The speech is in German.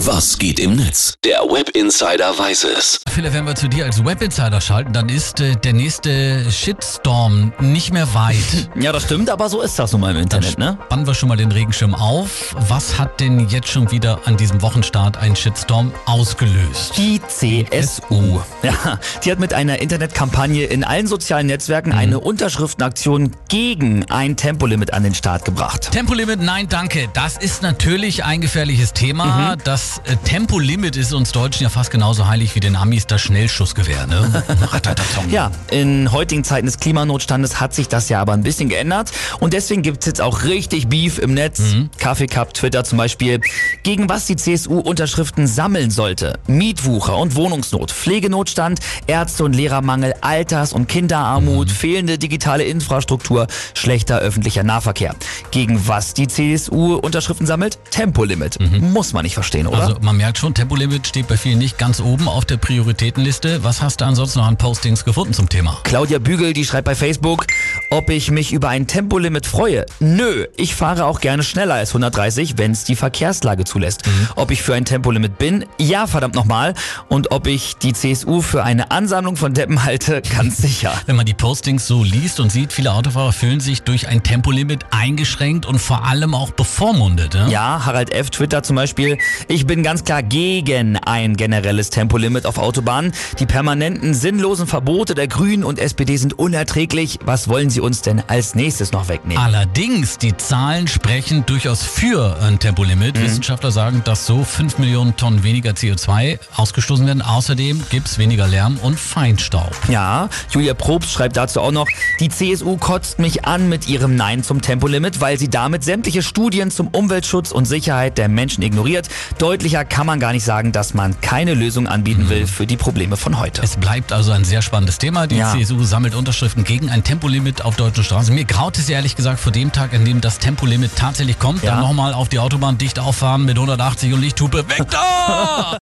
Was geht im Netz? Der Web Insider weiß es. Philipp, wenn wir zu dir als Web Insider schalten, dann ist äh, der nächste Shitstorm nicht mehr weit. Ja, das stimmt, aber so ist das nun mal im Internet, ne? Spannen wir schon mal den Regenschirm auf. Was hat denn jetzt schon wieder an diesem Wochenstart einen Shitstorm ausgelöst? Die CSU. Ja, die hat mit einer Internetkampagne in allen sozialen Netzwerken Mhm. eine Unterschriftenaktion gegen ein Tempolimit an den Start gebracht. Tempolimit, nein, danke. Das ist natürlich ein gefährliches Thema. Das äh, Tempolimit ist uns Deutschen ja fast genauso heilig wie den Amis das Schnellschussgewehr, ne? Ja, in heutigen Zeiten des Klimanotstandes hat sich das ja aber ein bisschen geändert und deswegen gibt's jetzt auch richtig Beef im Netz. Kaffee Cup, Twitter zum Beispiel, gegen was die CSU Unterschriften sammeln sollte. Mietwucher und Wohnungsnot, Pflegenotstand, Ärzte- und Lehrermangel, Alters- und Kinderarmut, fehlende digitale Infrastruktur, schlechter öffentlicher Nahverkehr. Gegen was die CSU Unterschriften sammelt? Tempolimit. Muss man nicht verstehen, oder? Also man merkt schon, Tempolimit steht bei vielen nicht ganz oben auf der Prioritätenliste. Was hast du ansonsten noch an Postings gefunden zum Thema? Claudia Bügel, die schreibt bei Facebook, ob ich mich über ein Tempolimit freue. Nö, ich fahre auch gerne schneller als 130, wenn es die Verkehrslage zulässt. Ob ich für ein Tempolimit bin? Ja, verdammt nochmal. Und ob ich die CSU für eine Ansammlung von Deppen halte? Ganz sicher. Wenn man die Postings so liest und sieht, viele Autofahrer fühlen sich durch ein Tempolimit eingeschränkt und vor allem auch bevormundet. Ne? Ja, Harald F. Twitter zum Beispiel. Ich bin ganz klar gegen ein generelles Tempolimit auf Autobahnen. Die permanenten sinnlosen Verbote der Grünen und SPD sind unerträglich. Was wollen sie uns denn als nächstes noch wegnehmen? Allerdings, die Zahlen sprechen durchaus für ein Tempolimit. Wissenschaftler sagen, dass so 5 Millionen Tonnen weniger CO2 ausgestoßen werden. Außerdem gibt's weniger Lärm und Feinstaub. Ja, Julia Probst schreibt dazu auch noch, die CSU kotzt mich an mit ihrem Nein zum Tempolimit, weil sie damit sämtliche Studien zum Umweltschutz und Sicherheit der Menschen ignoriert. Deutlicher kann man gar nicht sagen, dass man keine Lösung anbieten will für die Probleme von heute. Es bleibt also ein sehr spannendes Thema. Die Ja. CSU sammelt Unterschriften gegen ein Tempolimit auf deutschen Straßen. Mir graut es ehrlich gesagt vor dem Tag, an dem das Tempolimit tatsächlich kommt. Ja. Dann nochmal auf die Autobahn dicht auffahren mit 180 und Lichthupe. Weg da!